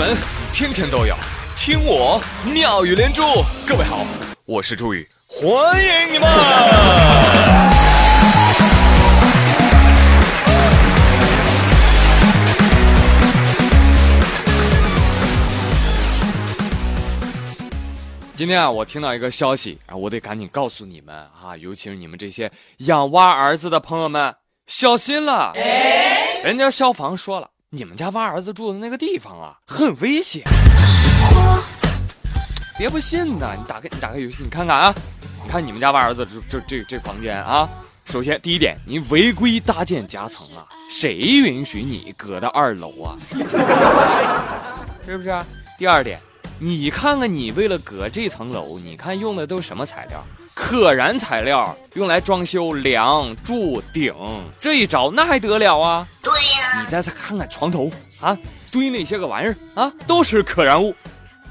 闻天天都有，听我妙语连珠。各位好，我是朱宇，欢迎你们。今天啊，我听到一个消息啊，我得赶紧告诉你们啊，尤其是你们这些养蛙儿子的朋友们，小心了！人家消防说了，你们家娃儿子住的那个地方啊，很危险。别不信呢，你打开你打开游戏，你看看啊，你看你们家娃儿子这这这这房间啊，首先第一点，你违规搭建夹层啊，谁允许你搁到二楼啊？是不是？第二点。你看看，你为了搁这层楼，你看用的都什么材料？可燃材料，用来装修梁柱顶，这一着那还得了啊？对呀。你再再看看床头啊，堆那些个玩意儿啊，都是可燃物。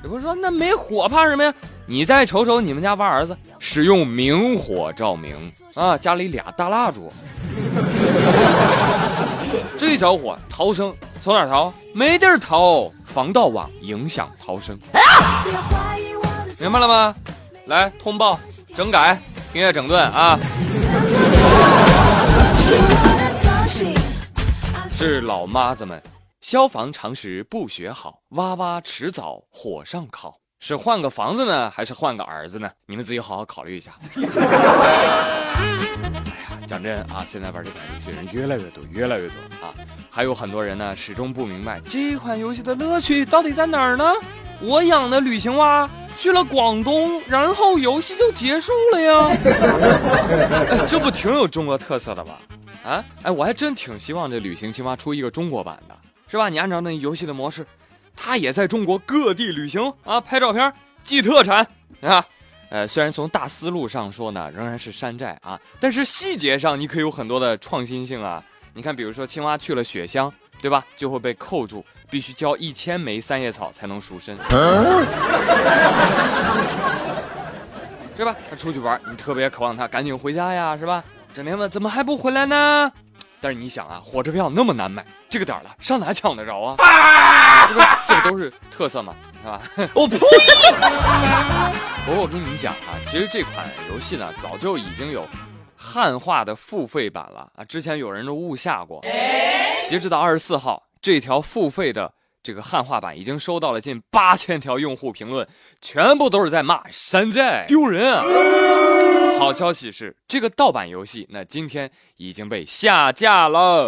也不是说那没火怕什么呀？你再瞅瞅你们家娃儿子，使用明火照明啊，家里俩大蜡烛，这一着火逃生从哪逃？没地儿逃。防盗网影响逃生，明白了吗？来通报整改，停业整顿啊！是老妈子们，消防常识不学好，娃娃迟早火上烤。是换个房子呢，还是换个儿子呢？你们自己好好考虑一下。哎呀讲真啊，现在玩这款游戏人越来越多，越来越多啊！还有很多人呢，始终不明白这款游戏的乐趣到底在哪儿呢？我养的旅行蛙去了广东，然后游戏就结束了呀！哎，这不挺有中国特色的吗？啊，哎，我还真挺希望这旅行青蛙出一个中国版的，是吧？你按照那游戏的模式，它也在中国各地旅行啊，拍照片，寄特产啊。呃，虽然从大思路上说呢，仍然是山寨啊，但是细节上你可以有很多的创新性啊。你看，比如说青蛙去了雪乡，对吧？就会被扣住，必须交一千枚三叶草才能赎身，对吧？他出去玩，你特别渴望他赶紧回家呀，是吧？整天问怎么还不回来呢？但是你想啊，火车票那么难买，这个点了上哪抢得着啊？这不这不都是特色吗？是吧？我呸！不过我跟你们讲啊，其实这款游戏呢，早就已经有汉化的付费版了啊。之前有人都误下过。截止到二十四号，这条付费的这个汉化版已经收到了近八千条用户评论，全部都是在骂山寨丢人啊。好消息是，这个盗版游戏那今天已经被下架了。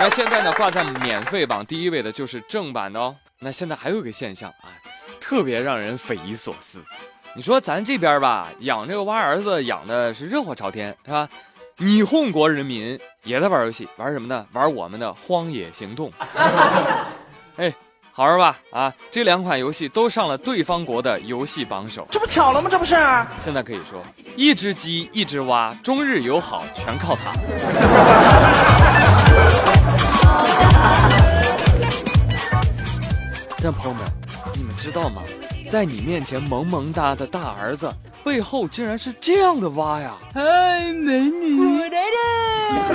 那现在呢，挂在免费榜第一位的就是正版的哦。那现在还有一个现象啊，特别让人匪夷所思。你说咱这边吧，养这个娃儿子养的是热火朝天，是吧？霓虹国人民也在玩游戏，玩什么呢？玩我们的《荒野行动》。哎，好玩吧？啊，这两款游戏都上了对方国的游戏榜首，这不巧了吗？这不是？现在可以说，一只鸡，一只蛙，中日友好，全靠它。但朋友们，你们知道吗？在你面前萌萌哒的大儿子，背后竟然是这样的蛙呀！嗨，美女，来了！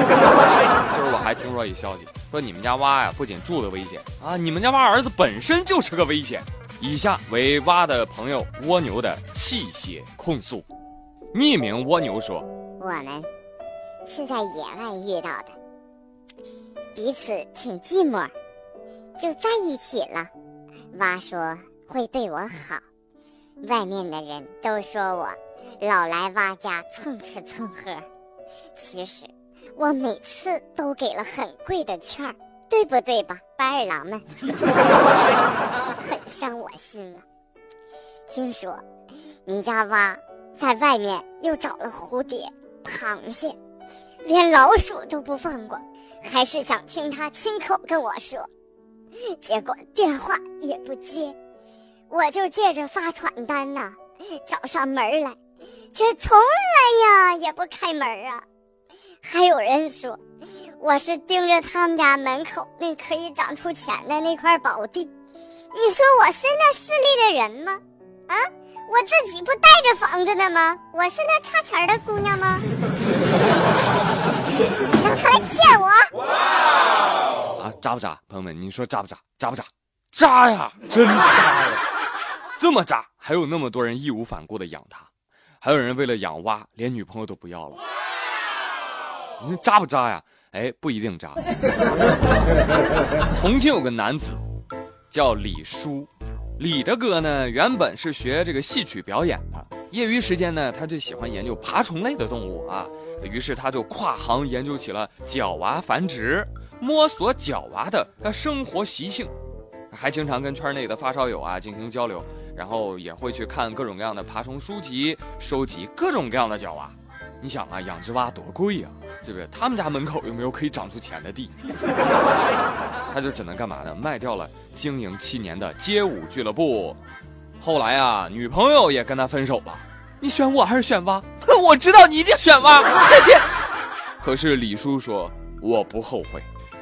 就是我还听说一消息，说你们家蛙呀，不仅住的危险啊，你们家蛙儿子本身就是个危险。以下为蛙的朋友蜗牛的泣血控诉。匿名蜗牛说：“我们是在野外遇到的。”彼此挺寂寞，就在一起了。蛙说会对我好，外面的人都说我老来蛙家蹭吃蹭喝。其实我每次都给了很贵的券儿，对不对吧，白二郎们？很伤我心啊！听说你家蛙在外面又找了蝴蝶、螃蟹，连老鼠都不放过。还是想听他亲口跟我说，结果电话也不接，我就借着发传单呐找上门来，却从来呀也不开门啊。还有人说我是盯着他们家门口那可以长出钱的那块宝地，你说我是那势利的人吗？啊，我自己不带着房子的吗？我是那差钱的姑娘吗？让他来见我。啊，渣不渣？朋友们，你说渣不渣？渣不渣？渣呀，真渣呀！这么渣，还有那么多人义无反顾的养它，还有人为了养蛙连女朋友都不要了。你渣不渣呀？哎，不一定渣。重庆有个男子叫李叔，李大哥呢原本是学这个戏曲表演的，业余时间呢他就喜欢研究爬虫类的动物啊，于是他就跨行研究起了角蛙繁殖，摸索角蛙的生活习性，还经常跟圈内的发烧友啊进行交流，然后也会去看各种各样的爬虫书籍，收集各种各样的角蛙。你想啊，养只蛙多贵呀，是不是？他们家门口又没有可以长出钱的地，他就只能干嘛呢？卖掉了经营七年的街舞俱乐部。后来啊，女朋友也跟他分手了。你选我还是选蛙？我知道你一定选蛙。再见。可是李叔说，我不后悔。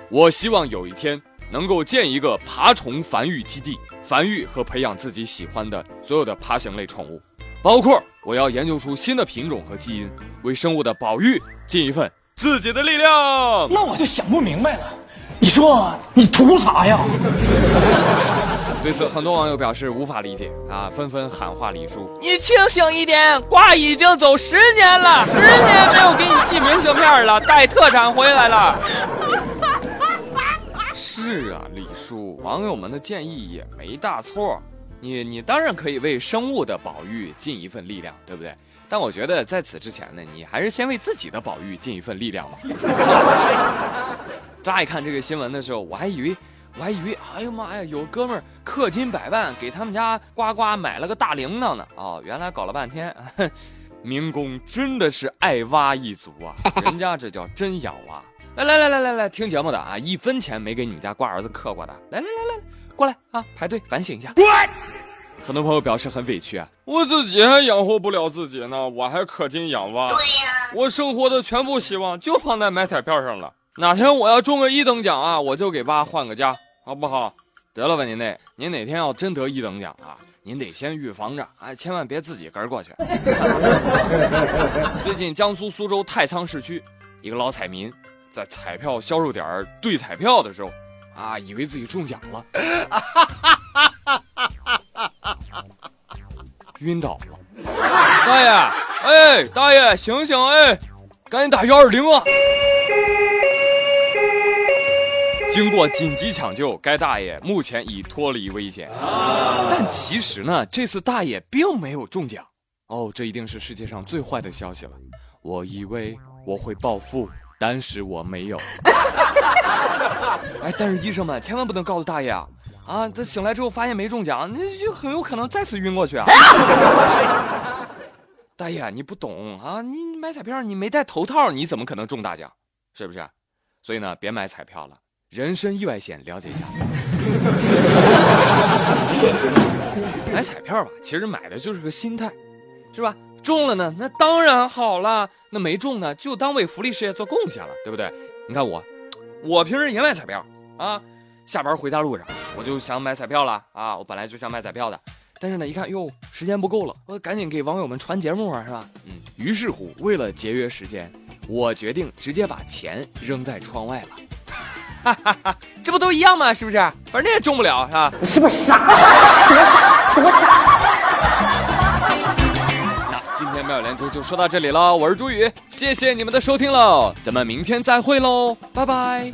我希望有一天能够建一个爬虫繁育基地，繁育和培养自己喜欢的所有的爬行类宠物。包括我要研究出新的品种和基因，为生物的保育尽一份自己的力量。那我就想不明白了，你说你图啥呀？对此，很多网友表示无法理解啊，纷纷喊话李叔：“你清醒一点，瓜已经走十年了，十年没有给你寄明信片了，带特产回来了。”是啊，李叔，网友们的建议也没大错。你你当然可以为生物的保育尽一份力量，对不对？但我觉得在此之前呢，你还是先为自己的保育尽一份力量吧。乍一看这个新闻的时候，我还以为我还以为，哎呦妈呀，有哥们儿氪金百万给他们家呱呱买了个大铃铛呢。哦，原来搞了半天，民工真的是爱蛙一族啊，人家这叫真养蛙。来来来来来来，听节目的啊，一分钱没给你们家瓜儿子氪过的，来来来来。过来啊，排队反省一下。很多朋友表示很委屈啊，我自己还养活不了自己呢，我还氪金养蛙。对呀，我生活的全部希望就放在买彩票上了。哪天我要中个一等奖啊，我就给蛙换个家，好不好？得了吧，您那，您哪天要真得一等奖啊，您得先预防着啊，千万别自己跟过去。最近江苏苏州太仓市区，一个老彩民在彩票销售点兑彩票的时候。啊，以为自己中奖了，晕倒了。大爷，哎，大爷，醒醒，哎，赶紧打幺二零啊！经过紧急抢救，该大爷目前已脱离危险。但其实呢，这次大爷并没有中奖。哦，这一定是世界上最坏的消息了。我以为我会暴富。但是我没有，哎，但是医生们千万不能告诉大爷啊！啊，他醒来之后发现没中奖，那就很有可能再次晕过去啊！大爷，你不懂啊！你买彩票你没戴头套，你怎么可能中大奖？是不是？所以呢，别买彩票了，人身意外险了解一下。买彩票吧，其实买的就是个心态，是吧？中了呢，那当然好了；那没中呢，就当为福利事业做贡献了，对不对？你看我，我平时也买彩票啊。下班回家路上，我就想买彩票了啊。我本来就想买彩票的，但是呢，一看哟，时间不够了，我赶紧给网友们传节目啊，是吧？嗯。于是乎，为了节约时间，我决定直接把钱扔在窗外了。哈哈哈，这不都一样吗？是不是？反正也中不了，是吧？你是不是傻？多傻？多傻？妙连珠就说到这里了，我是朱宇，谢谢你们的收听喽，咱们明天再会喽，拜拜。